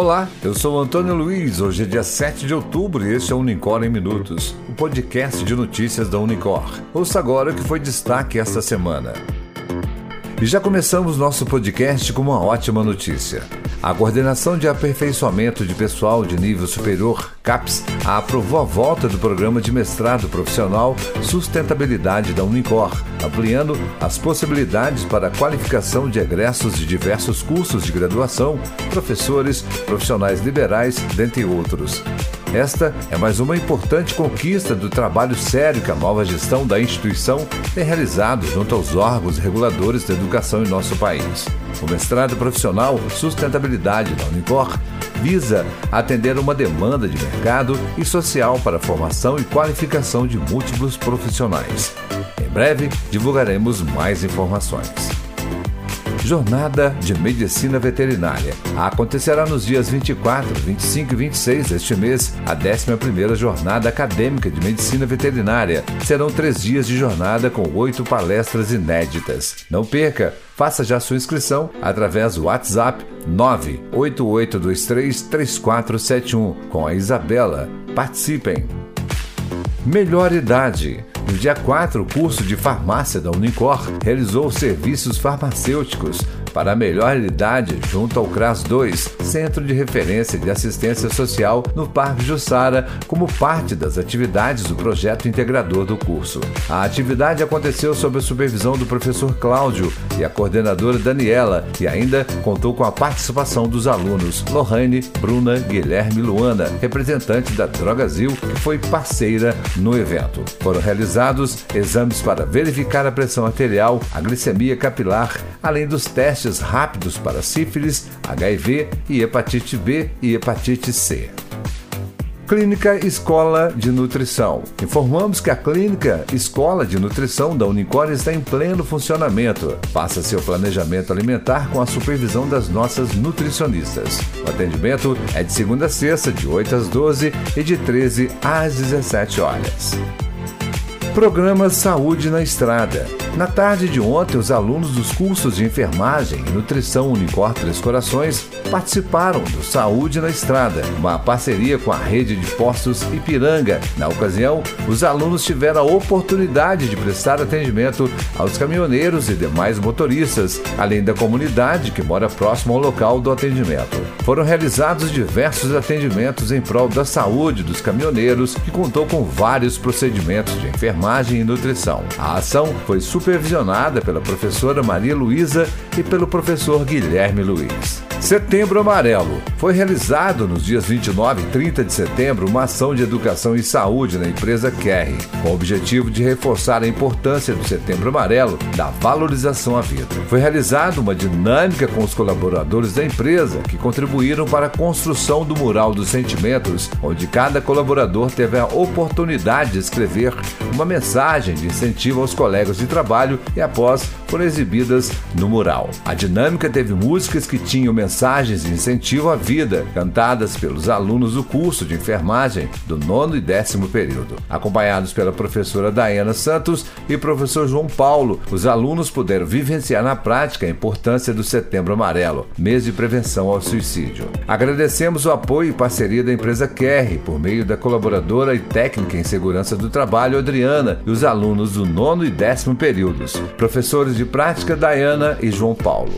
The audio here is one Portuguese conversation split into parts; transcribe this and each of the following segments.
Olá, eu sou Antônio Luiz. Hoje é dia 7 de outubro e este é o Unicor em Minutos, o podcast de notícias da Unicor. Ouça agora o que foi destaque esta semana. E já começamos nosso podcast com uma ótima notícia. A Coordenação de Aperfeiçoamento de Pessoal de Nível Superior, CAPES, aprovou a volta do programa de mestrado profissional Sustentabilidade da Unicor, ampliando as possibilidades para a qualificação de egressos de diversos cursos de graduação, professores, profissionais liberais, dentre outros. Esta é mais uma importante conquista do trabalho sério que a nova gestão da instituição tem realizado junto aos órgãos reguladores da educação em nosso país. O mestrado profissional Sustentabilidade da Unicor visa atender uma demanda de mercado e social para a formação e qualificação de múltiplos profissionais. Em breve, divulgaremos mais informações. Jornada de Medicina Veterinária. Acontecerá nos dias 24, 25 e 26 deste mês a 11ª Jornada Acadêmica de Medicina Veterinária. Serão três dias de jornada com oito palestras inéditas. Não perca! Faça já sua inscrição através do WhatsApp 988233471 com a Isabela. Participem! Melhor idade. No dia 4, o curso de farmácia da Unicor. Realizou serviços farmacêuticos para a melhor idade junto ao CRAS 2, Centro de Referência de Assistência Social no Parque Jussara, como parte das atividades do projeto integrador do curso. A atividade aconteceu sob a supervisão do professor Cláudio e a coordenadora Daniela e ainda contou com a participação dos alunos Lohane, Bruna, Guilherme e Luana, representante da Drogazil, que foi parceira no evento. Foram realizados exames para verificar a pressão arterial, a glicemia capilar, além dos testes testes rápidos para sífilis, HIV e hepatite B e hepatite C. Clínica Escola de Nutrição. Informamos que a Clínica Escola de Nutrição da Unicor está em pleno funcionamento. Faça seu planejamento alimentar com a supervisão das nossas nutricionistas. O atendimento é de segunda a sexta, de 8 às 12 e de 13 às 17 horas. Programa Saúde na Estrada. Na tarde de ontem, os alunos dos cursos de enfermagem e nutrição Unicor Três Corações participaram do Saúde na Estrada, uma parceria com a rede de postos Ipiranga. Na ocasião, os alunos tiveram a oportunidade de prestar atendimento aos caminhoneiros e demais motoristas, além da comunidade que mora próximo ao local do atendimento. Foram realizados diversos atendimentos em prol da saúde dos caminhoneiros, que contou com vários procedimentos de enfermagem e nutrição. A ação foi supervisionada pela professora Maria Luísa e pelo professor Guilherme Luiz. Setembro Amarelo. Foi realizado nos dias 29 e 30 de setembro uma ação de educação e saúde na empresa Kerry, com o objetivo de reforçar a importância do Setembro Amarelo da valorização à vida. Foi realizada uma dinâmica com os colaboradores da empresa que contribuíram para a construção do mural dos sentimentos, onde cada colaborador teve a oportunidade de escrever uma mensagem de incentivo aos colegas de trabalho e após foram exibidas no mural. A dinâmica teve músicas que tinham mensagens de incentivo à vida, cantadas pelos alunos do curso de enfermagem do nono e décimo período. Acompanhados pela professora Diana Santos e professor João Paulo, os alunos puderam vivenciar na prática a importância do Setembro Amarelo, mês de prevenção ao suicídio. Agradecemos o apoio e parceria da empresa Kerry por meio da colaboradora e técnica em segurança do trabalho Adriana e os alunos do nono e décimo períodos, professores de prática Diana e João Paulo.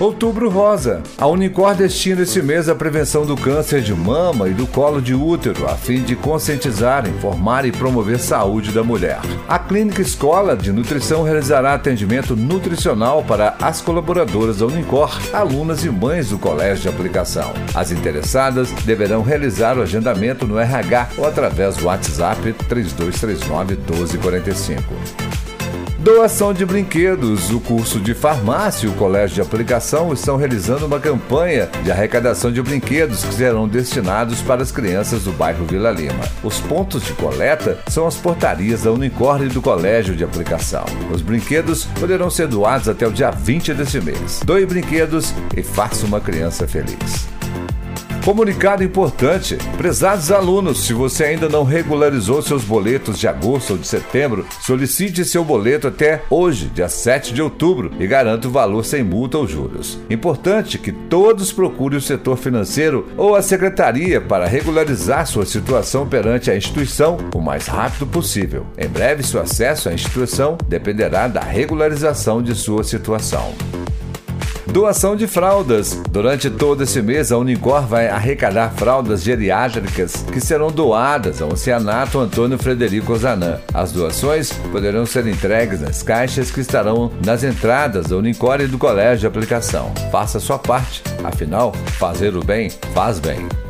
Outubro Rosa. A Unicor destina este mês à prevenção do câncer de mama e do colo de útero, a fim de conscientizar, informar e promover saúde da mulher. A Clínica Escola de Nutrição realizará atendimento nutricional para as colaboradoras da Unicor, alunas e mães do colégio de aplicação. As interessadas deverão realizar o agendamento no RH ou através do WhatsApp 3239 1245. Doação de brinquedos. O curso de farmácia e o colégio de aplicação estão realizando uma campanha de arrecadação de brinquedos que serão destinados para as crianças do bairro Vila Lima. Os pontos de coleta são as portarias da Unicórnio e do colégio de aplicação. Os brinquedos poderão ser doados até o dia 20 deste mês. Doe brinquedos e faça uma criança feliz. Comunicado importante: prezados alunos, se você ainda não regularizou seus boletos de agosto ou de setembro, solicite seu boleto até hoje, dia 7 de outubro, e garanta o valor sem multa ou juros. Importante que todos procurem o setor financeiro ou a secretaria para regularizar sua situação perante a instituição o mais rápido possível. Em breve, seu acesso à instituição dependerá da regularização de sua situação. Doação de fraldas. Durante todo esse mês, a Unicor vai arrecadar fraldas geriátricas que serão doadas ao Oceanato Antônio Frederico Zanã. As doações poderão ser entregues nas caixas que estarão nas entradas da Unicor e do Colégio de Aplicação. Faça sua parte, afinal, fazer o bem faz bem.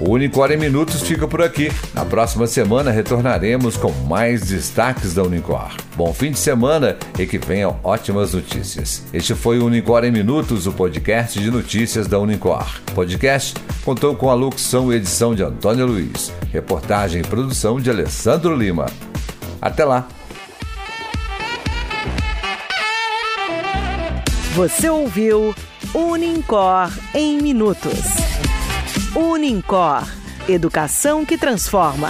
O Unicor em Minutos fica por aqui. Na próxima semana retornaremos com mais destaques da Unicor. Bom fim de semana e que venham ótimas notícias. Este foi o Unicor em Minutos, o podcast de notícias da Unicor. O podcast contou com a locução e edição de Antônio Luiz, reportagem e produção de Alessandro Lima. Até lá! Você ouviu Unicor em Minutos. Unincor. Educação que transforma.